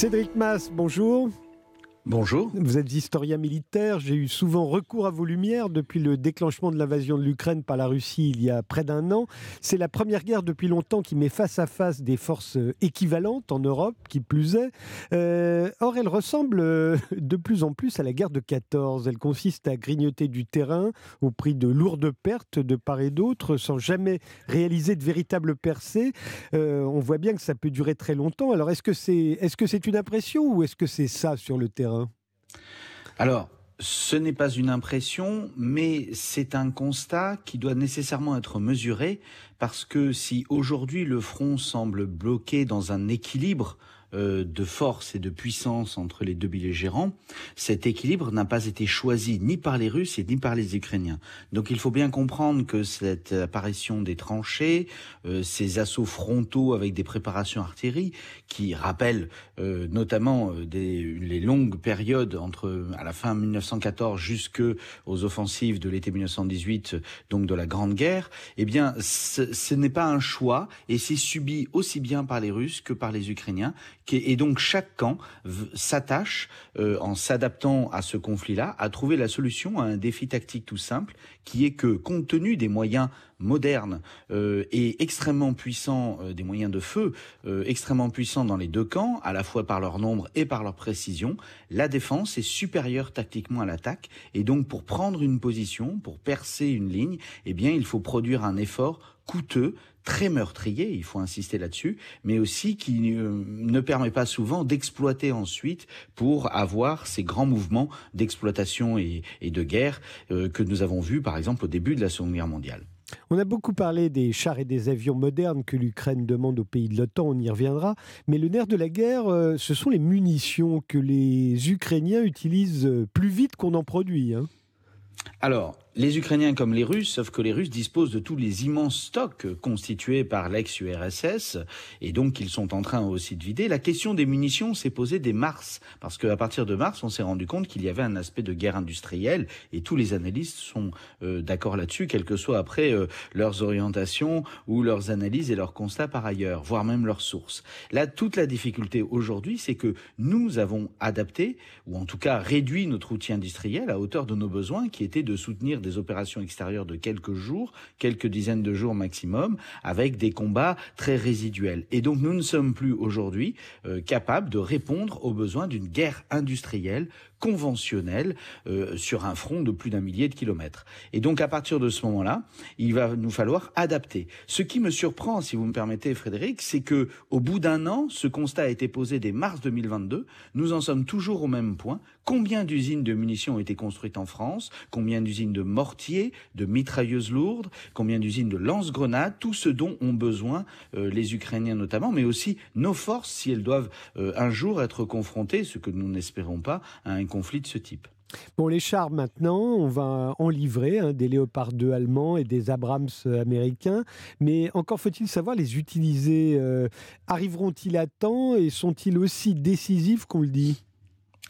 Cédric Mass, bonjour. Bonjour. Vous êtes historien militaire. J'ai eu souvent recours à vos lumières depuis le déclenchement de l'invasion de l'Ukraine par la Russie il y a près d'un an. C'est la première guerre depuis longtemps qui met face à face des forces équivalentes en Europe, qui plus est. Euh, or, elle ressemble euh, de plus en plus à la guerre de 14. Elle consiste à grignoter du terrain au prix de lourdes pertes de part et d'autre, sans jamais réaliser de véritables percées. Euh, on voit bien que ça peut durer très longtemps. Alors, est-ce que c'est est -ce c'est une impression ou est-ce que c'est ça sur le terrain? Alors, ce n'est pas une impression, mais c'est un constat qui doit nécessairement être mesuré parce que si aujourd'hui le front semble bloqué dans un équilibre de force et de puissance entre les deux belligérants, cet équilibre n'a pas été choisi ni par les Russes et ni par les Ukrainiens. Donc il faut bien comprendre que cette apparition des tranchées, euh, ces assauts frontaux avec des préparations artillerie, qui rappellent euh, notamment des, les longues périodes entre à la fin 1914 jusque aux offensives de l'été 1918, donc de la Grande Guerre, eh bien ce, ce n'est pas un choix et c'est subi aussi bien par les Russes que par les Ukrainiens et donc chaque camp s'attache, euh, en s'adaptant à ce conflit-là, à trouver la solution à un défi tactique tout simple, qui est que, compte tenu des moyens modernes euh, et extrêmement puissants, euh, des moyens de feu extrêmement puissants dans les deux camps, à la fois par leur nombre et par leur précision, la défense est supérieure tactiquement à l'attaque, et donc pour prendre une position, pour percer une ligne, eh bien il faut produire un effort coûteux, très meurtrier, il faut insister là-dessus, mais aussi qui ne permet pas souvent d'exploiter ensuite pour avoir ces grands mouvements d'exploitation et, de guerre euh, que nous avons vus par exemple au début de la Seconde Guerre mondiale. On a beaucoup parlé des chars et des avions modernes que l'Ukraine demande aux pays de l'OTAN, on y reviendra, mais le nerf de la guerre, euh, ce sont les munitions que les Ukrainiens utilisent euh, plus vite qu'on en produit. Hein. Alors, les Ukrainiens comme les Russes, sauf que les Russes disposent de tous les immenses stocks constitués par l'ex-URSS, et donc ils sont en train aussi de vider. La question des munitions s'est posée dès mars, parce qu'à partir de mars, on s'est rendu compte qu'il y avait un aspect de guerre industrielle, et tous les analystes sont euh, d'accord là-dessus, quelles que soient après euh, leurs orientations ou leurs analyses et leurs constats par ailleurs, voire même leurs sources. Là, toute la difficulté aujourd'hui, c'est que nous avons adapté, ou en tout cas réduit notre outil industriel à hauteur de nos besoins, qui était de soutenir des opérations extérieures de quelques jours, quelques dizaines de jours maximum, avec des combats très résiduels. Et donc nous ne sommes plus aujourd'hui euh, capables de répondre aux besoins d'une guerre industrielle conventionnelle euh, sur un front de plus d'un millier de kilomètres. Et donc à partir de ce moment-là, il va nous falloir adapter. Ce qui me surprend, si vous me permettez, Frédéric, c'est que au bout d'un an, ce constat a été posé dès mars 2022. Nous en sommes toujours au même point. Combien d'usines de munitions ont été construites en France? Combien d'usines de mortiers, de mitrailleuses lourdes, combien d'usines de lance-grenades, tout ce dont ont besoin euh, les Ukrainiens notamment, mais aussi nos forces si elles doivent euh, un jour être confrontées, ce que nous n'espérons pas, à un conflit de ce type. Bon, les chars maintenant, on va en livrer, hein, des Léopard 2 allemands et des Abrams américains, mais encore faut-il savoir les utiliser. Euh, arriveront-ils à temps et sont-ils aussi décisifs qu'on le dit?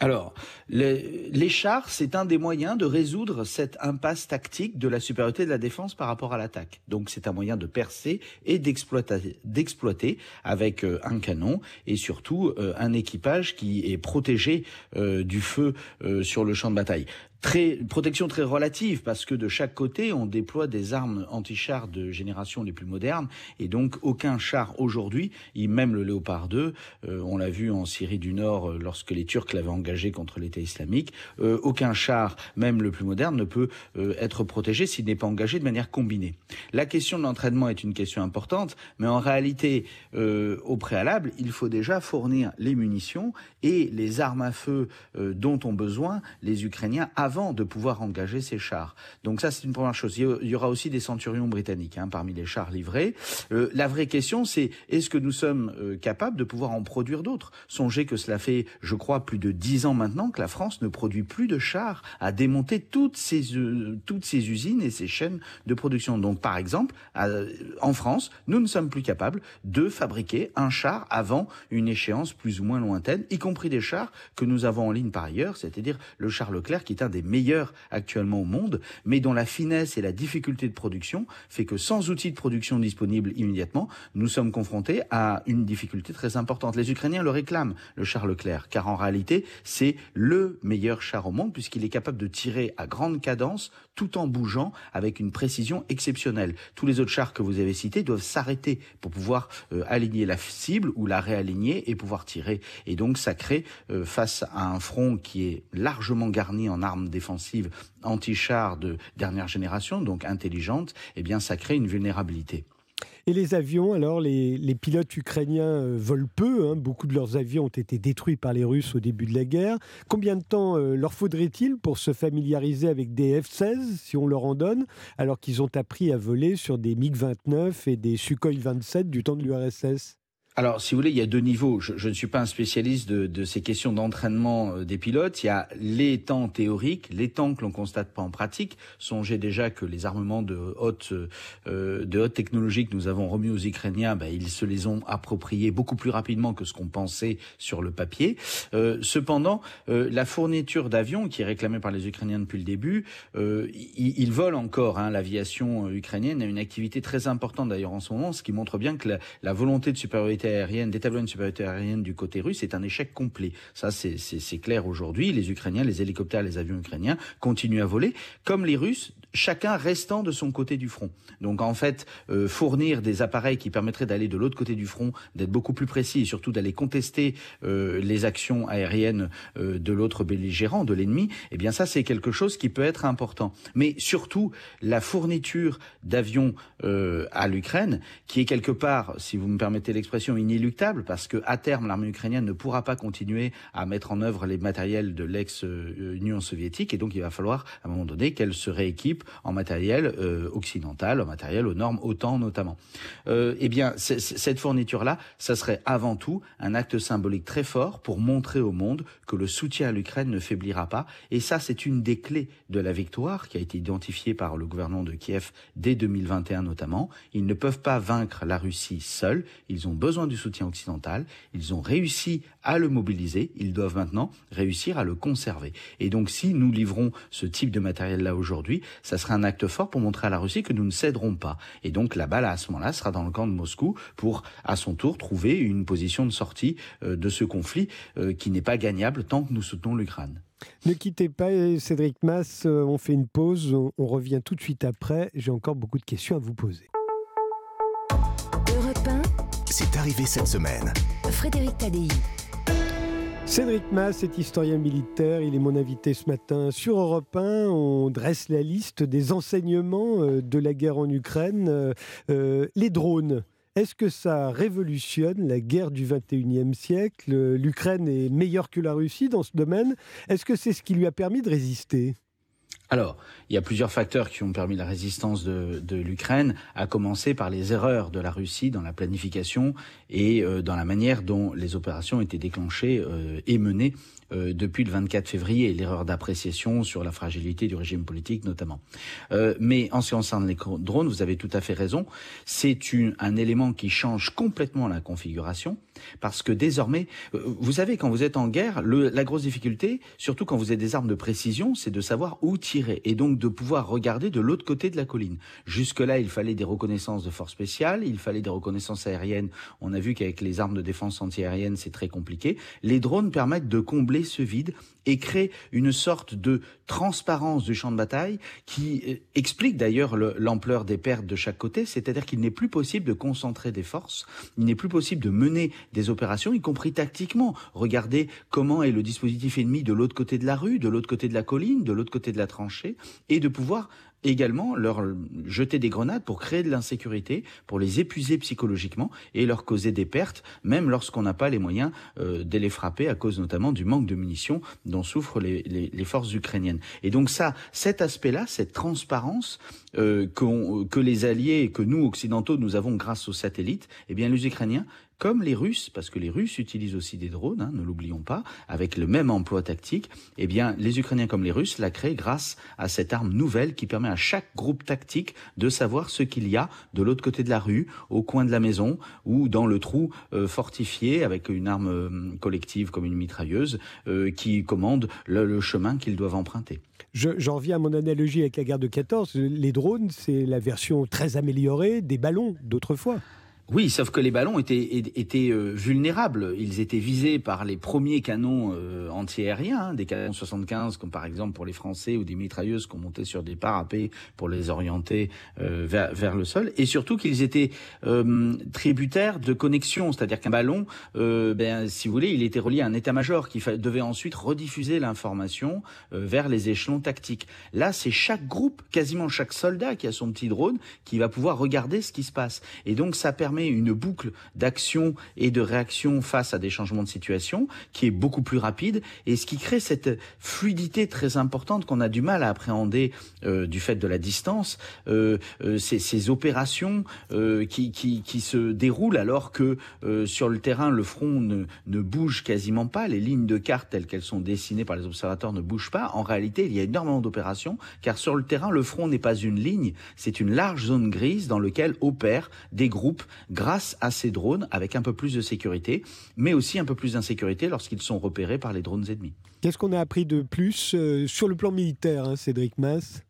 Alors, les, chars, c'est un des moyens de résoudre cette impasse tactique de la supériorité de la défense par rapport à l'attaque. Donc, c'est un moyen de percer et d'exploiter avec euh, un canon et surtout euh, un équipage qui est protégé euh, du feu sur le champ de bataille très protection très relative parce que de chaque côté on déploie des armes anti-chars de génération les plus modernes et donc aucun char aujourd'hui, même le Léopard 2, euh, on l'a vu en Syrie du Nord euh, lorsque les Turcs l'avaient engagé contre l'État islamique, euh, aucun char, même le plus moderne, ne peut être protégé s'il n'est pas engagé de manière combinée. La question de l'entraînement est une question importante, mais en réalité, au préalable, il faut déjà fournir les munitions et les armes à feu dont ont besoin les Ukrainiens avant de pouvoir engager ces chars. Donc ça, c'est une première chose. Il y aura aussi des centurions britanniques hein, parmi les chars livrés. Euh, la vraie question, c'est est-ce que nous sommes euh, capables de pouvoir en produire d'autres? Songez que cela fait, je crois, plus de dix ans maintenant que la France ne produit plus de chars à démonter toutes ces euh, toutes ces usines et ces chaînes de production. Donc, par exemple, en France, nous ne sommes plus capables de fabriquer un char avant une échéance plus ou moins lointaine, y compris des chars que nous avons en ligne par ailleurs, c'est-à-dire le char Leclerc, qui est un des meilleurs actuellement au monde, mais dont la finesse et la difficulté de production fait que sans outils de production disponibles immédiatement, nous sommes confrontés à une difficulté très importante. Les Ukrainiens le réclament, le char Leclerc, car en réalité, c'est le meilleur char au monde puisqu'il est capable de tirer à grande cadence tout en bougeant avec une précision exceptionnelle. Tous les autres chars que vous avez cités doivent s'arrêter pour pouvoir euh, aligner la cible ou la réaligner et pouvoir tirer. Et donc ça crée, euh, face à un front qui est largement garni en armes défensives anti-chars de dernière génération, donc intelligentes, eh bien ça crée une vulnérabilité. Et les avions, alors, les, pilotes ukrainiens euh, volent peu. Hein. Beaucoup de leurs avions ont été détruits par les Russes au début de la guerre. Combien de temps euh, leur faudrait-il pour se familiariser avec des F-16, si on leur en donne, alors qu'ils ont appris à voler sur des MiG-29 et des Sukhoi 27 du temps de l'URSS alors, si vous voulez, il y a deux niveaux. Je, ne suis pas un spécialiste de, ces questions d'entraînement euh, des pilotes. Il y a les temps théoriques, les temps que l'on constate pas en pratique. Songez déjà que les armements de haute euh, de haute technologie que nous avons remis aux Ukrainiens, ben, ils se les ont appropriés beaucoup plus rapidement que ce qu'on pensait sur le papier. Euh, cependant, la fourniture d'avions qui est réclamée par les Ukrainiens depuis le début, ils, volent encore. Hein. L'aviation ukrainienne a une activité très importante d'ailleurs en ce moment, ce qui montre bien que la, la volonté de supériorité aérienne, d'établir une supériorité aérienne du côté russe est un échec complet. Ça, c'est clair aujourd'hui. Les Ukrainiens, les hélicoptères, les avions ukrainiens continuent à voler, comme les Russes, chacun restant de son côté du front. Donc en fait, euh, fournir des appareils qui permettraient d'aller de l'autre côté du front, d'être beaucoup plus précis et surtout d'aller contester euh, les actions aériennes euh, de l'autre belligérant, de l'ennemi, eh bien ça c'est quelque chose qui peut être important. Mais surtout la fourniture d'avions à l'Ukraine, qui est quelque part, si vous me permettez l'expression, inéluctable parce que à terme l'armée ukrainienne ne pourra pas continuer à mettre en œuvre les matériels de l'ex-Union soviétique et donc il va falloir à un moment donné qu'elle se rééquipe en matériel euh, occidental, en matériel aux normes OTAN notamment. Euh, eh bien cette fourniture là, ça serait avant tout un acte symbolique très fort pour montrer au monde que le soutien à l'Ukraine ne faiblira pas et ça c'est une des clés de la victoire qui a été identifiée par le gouvernement de Kiev dès 2021 notamment. Ils ne peuvent pas vaincre la Russie seuls, ils ont besoin du soutien occidental, ils ont réussi à le mobiliser, ils doivent maintenant réussir à le conserver. Et donc si nous livrons ce type de matériel-là aujourd'hui, sera un acte fort pour montrer à la Russie que nous ne céderons pas. Et donc la balle à ce moment-là sera dans le camp de Moscou pour à son tour trouver une position de sortie euh, de ce conflit euh, qui n'est pas gagnable tant que nous soutenons l'Ukraine. Ne quittez pas, Cédric Mass, euh, on fait une pause, on revient tout de suite après. J'ai encore beaucoup de questions à vous poser c'est arrivé cette semaine. Frédéric Tadei. Cédric Mass est historien militaire, il est mon invité ce matin sur Europe 1. On dresse la liste des enseignements euh, de la guerre en Ukraine. Euh, euh, les drones, est-ce que ça révolutionne la guerre du 21e siècle? L'Ukraine est meilleure que la Russie dans ce domaine. Est-ce que c'est ce qui lui a permis de résister? Alors, il y a plusieurs facteurs qui ont permis la résistance de, l'Ukraine, à commencer par les erreurs de la Russie dans la planification et euh, dans la manière dont les opérations étaient déclenchées euh, et menées euh, depuis le 24 février, l'erreur d'appréciation sur la fragilité du régime politique notamment. mais en ce qui concerne les drones, vous avez tout à fait raison, c'est un élément qui change complètement la configuration, parce que désormais, vous savez, quand vous êtes en guerre, la grosse difficulté, surtout quand vous avez des armes de précision, c'est de savoir où tirer et donc de pouvoir regarder de l'autre côté de la colline. Jusque-là, il fallait des reconnaissances de forces spéciales, il fallait des reconnaissances aériennes. On a vu qu'avec les armes de défense antiaérienne, c'est très compliqué. Les drones permettent de combler ce vide et créer une sorte de transparence du champ de bataille qui euh, explique d'ailleurs l'ampleur des pertes de chaque côté, c'est-à-dire qu'il n'est plus possible de concentrer des forces, il n'est plus possible de mener des opérations, y compris tactiquement. Regardez comment est le dispositif ennemi de l'autre côté de la rue, de l'autre côté de la colline, de l'autre côté de la tranchée et de pouvoir également leur jeter des grenades pour créer de l'insécurité, pour les épuiser psychologiquement et leur causer des pertes, même lorsqu'on n'a pas les moyens euh, de les frapper à cause notamment du manque de munitions dont souffrent les, forces ukrainiennes. Et donc ça, cet aspect-là, cette transparence euh, que les alliés et que nous occidentaux nous avons grâce aux satellites, eh bien les Ukrainiens comme les Russes, parce que les Russes utilisent aussi des drones, hein, ne l'oublions pas, avec le même emploi tactique, eh bien, les Ukrainiens comme les Russes la créent grâce à cette arme nouvelle qui permet à chaque groupe tactique de savoir ce qu'il y a de l'autre côté de la rue, au coin de la maison ou dans le trou euh, fortifié avec une arme euh, collective comme une mitrailleuse euh, qui commande le, chemin qu'ils doivent emprunter. J'en reviens à mon analogie avec la guerre de 14. Les drones, c'est la version très améliorée des ballons d'autrefois. Oui, sauf que les ballons étaient, étaient euh, vulnérables. Ils étaient visés par les premiers canons euh, anti-aériens, hein, des canons 75, comme par exemple pour les Français, ou des mitrailleuses qu'on montait sur des parapets pour les orienter euh, vers, vers, le sol. Et surtout qu'ils étaient tributaires de connexion, c'est-à-dire qu'un ballon, ben, si vous voulez, il était relié à un état-major qui devait ensuite rediffuser l'information vers les échelons tactiques. Là, c'est chaque groupe, quasiment chaque soldat qui a son petit drone, qui va pouvoir regarder ce qui se passe. Et donc, ça permet une boucle d'action et de réaction face à des changements de situation qui est beaucoup plus rapide et ce qui crée cette fluidité très importante qu'on a du mal à appréhender euh, du fait de la distance, euh, euh, ces, opérations euh, qui, qui, qui, se déroulent alors que sur le terrain le front ne, ne bouge quasiment pas, les lignes de carte telles qu'elles sont dessinées par les observateurs ne bougent pas. En réalité, il y a énormément d'opérations car sur le terrain le front n'est pas une ligne, c'est une large zone grise dans laquelle opèrent des groupes grâce à ces drones avec un peu plus de sécurité, mais aussi un peu plus d'insécurité lorsqu'ils sont repérés par les drones ennemis. Qu'est-ce qu'on a appris de plus euh, sur le plan militaire, hein, Cédric Mass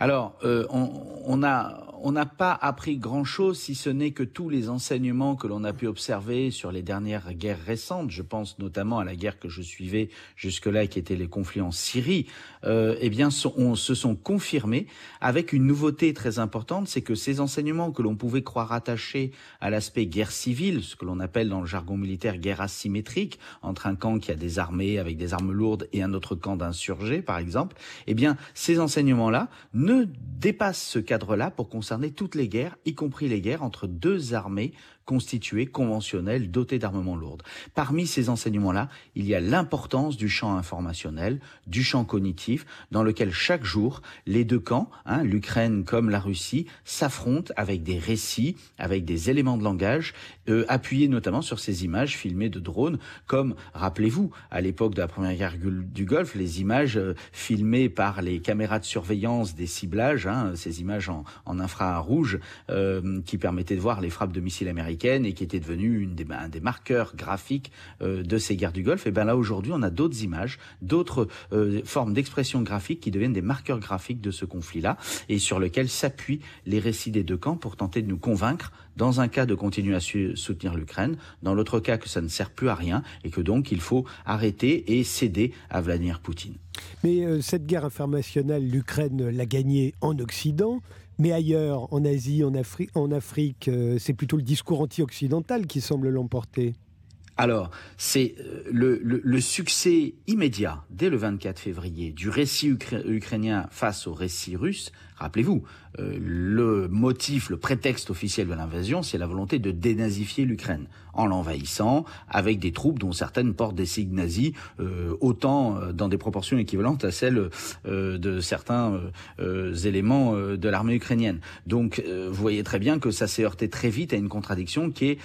alors, euh, on, on, a, on n'a pas appris grand-chose, si ce n'est que tous les enseignements que l'on a pu observer sur les dernières guerres récentes, je pense notamment à la guerre que je suivais jusque-là, qui était les conflits en Syrie, euh, eh bien, on, se sont confirmés avec une nouveauté très importante, c'est que ces enseignements que l'on pouvait croire attachés à l'aspect guerre civile, ce que l'on appelle dans le jargon militaire guerre asymétrique, entre un camp qui a des armées avec des armes lourdes et un autre camp d'insurgés, par exemple, eh bien, ces enseignements-là ne dépassent ce cadre-là pour concerner toutes les guerres, y compris les guerres entre deux armées constituées, conventionnelles, dotées d'armements lourds. Parmi ces enseignements-là, il y a l'importance du champ informationnel, du champ cognitif, dans lequel chaque jour, les deux camps, hein, l'Ukraine comme la Russie, s'affrontent avec des récits, avec des éléments de langage, euh, appuyés notamment sur ces images filmées de drones, comme, rappelez-vous, à l'époque de la première guerre du Golfe, les images euh, filmées par les caméras de surveillance des ciblages, hein, ces images en, en infrarouge, euh, qui permettaient de voir les frappes de missiles américains et qui était devenu une des, un des marqueurs graphiques euh, de ces guerres du Golfe. Et bien là aujourd'hui, on a d'autres images, d'autres euh, formes d'expression graphique qui deviennent des marqueurs graphiques de ce conflit-là et sur lesquels s'appuient les récits des deux camps pour tenter de nous convaincre, dans un cas de continuer à soutenir l'Ukraine, dans l'autre cas que ça ne sert plus à rien et que donc il faut arrêter et céder à Vladimir Poutine. Mais euh, cette guerre informationnelle, l'Ukraine l'a gagnée en Occident. Mais ailleurs, en Asie, en, Afri en Afrique, euh, c'est plutôt le discours anti-occidental qui semble l'emporter. Alors, c'est euh, le, succès immédiat, dès le 24 février, du récit ukrainien face au récit russe. Rappelez-vous, euh, le motif, le prétexte officiel de l'invasion, c'est la volonté de dénazifier l'Ukraine en l'envahissant avec des troupes dont certaines portent des signes nazis, euh, autant euh, dans des proportions équivalentes à celles euh, de certains euh, éléments de l'armée ukrainienne. Donc, vous voyez très bien que ça s'est heurté très vite à une contradiction qui est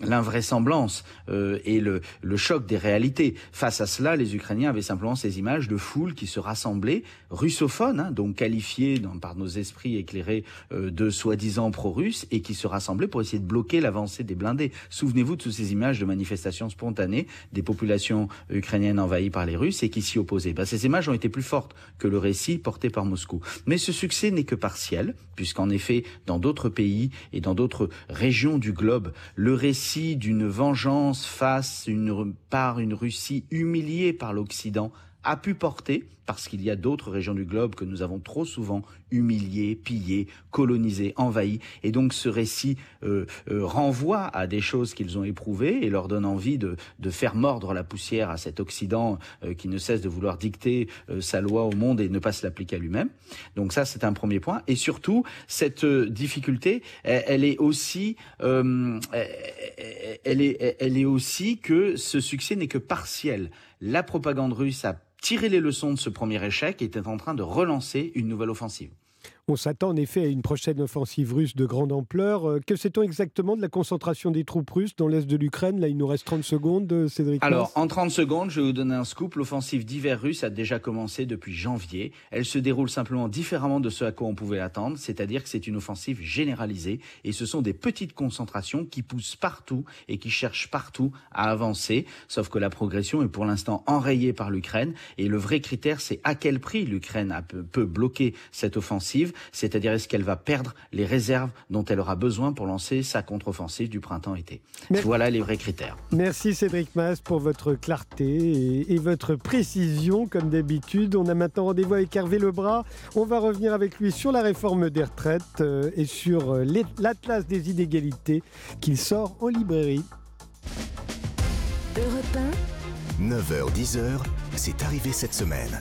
l'invraisemblance et le, le choc des réalités. Face à cela, les Ukrainiens avaient simplement ces images de foules qui se rassemblaient, russophones, hein, donc qualifiées dans, par nos esprits éclairés de soi-disant pro-russes, et qui se rassemblaient pour essayer de bloquer l'avancée des blindés. Souvenez-vous de toutes ces images de manifestations spontanées des populations ukrainiennes envahies par les Russes et qui s'y opposaient. Ben, ces images ont été plus fortes que le récit porté par Moscou. Mais ce succès n'est que partiel, puisqu'en effet, dans d'autres pays et dans d'autres régions du globe, le récit d'une vengeance face une, par une Russie humiliée par l'Occident a pu porter, parce qu'il y a d'autres régions du globe que nous avons trop souvent humiliées, pillées, colonisées, envahies, et donc ce récit euh, euh, renvoie à des choses qu'ils ont éprouvées et leur donne envie de, de faire mordre la poussière à cet Occident euh, qui ne cesse de vouloir dicter euh, sa loi au monde et ne pas se l'appliquer à lui-même. Donc ça, c'est un premier point. Et surtout, cette euh, difficulté, elle, elle, est aussi, euh, elle est, elle est aussi que ce succès n'est que partiel. La propagande russe a tirer les leçons de ce premier échec était en train de relancer une nouvelle offensive. On s'attend en effet à une prochaine offensive russe de grande ampleur. Euh, que sait-on exactement de la concentration des troupes russes dans l'est de l'Ukraine? Là, il nous reste 30 secondes, euh, Cédric. Alors, en 30 secondes, je vais vous donner un scoop. L'offensive d'hiver russe a déjà commencé depuis janvier. Elle se déroule simplement différemment de ce à quoi on pouvait attendre, c'est-à-dire que c'est une offensive généralisée et ce sont des petites concentrations qui poussent partout et qui cherchent partout à avancer. Sauf que la progression est pour l'instant enrayée par l'Ukraine et le vrai critère, c'est à quel prix l'Ukraine peut bloquer cette offensive c'est-à-dire est-ce qu'elle va perdre les réserves dont elle aura besoin pour lancer sa contre-offensive du printemps-été. Voilà les vrais critères. Merci Cédric Maas pour votre clarté et, votre précision comme d'habitude. On a maintenant rendez-vous avec Hervé Lebras. On va revenir avec lui sur la réforme des retraites euh, et sur euh, l'Atlas des inégalités qu'il sort en librairie. Europe 9h-10h, c'est arrivé cette semaine.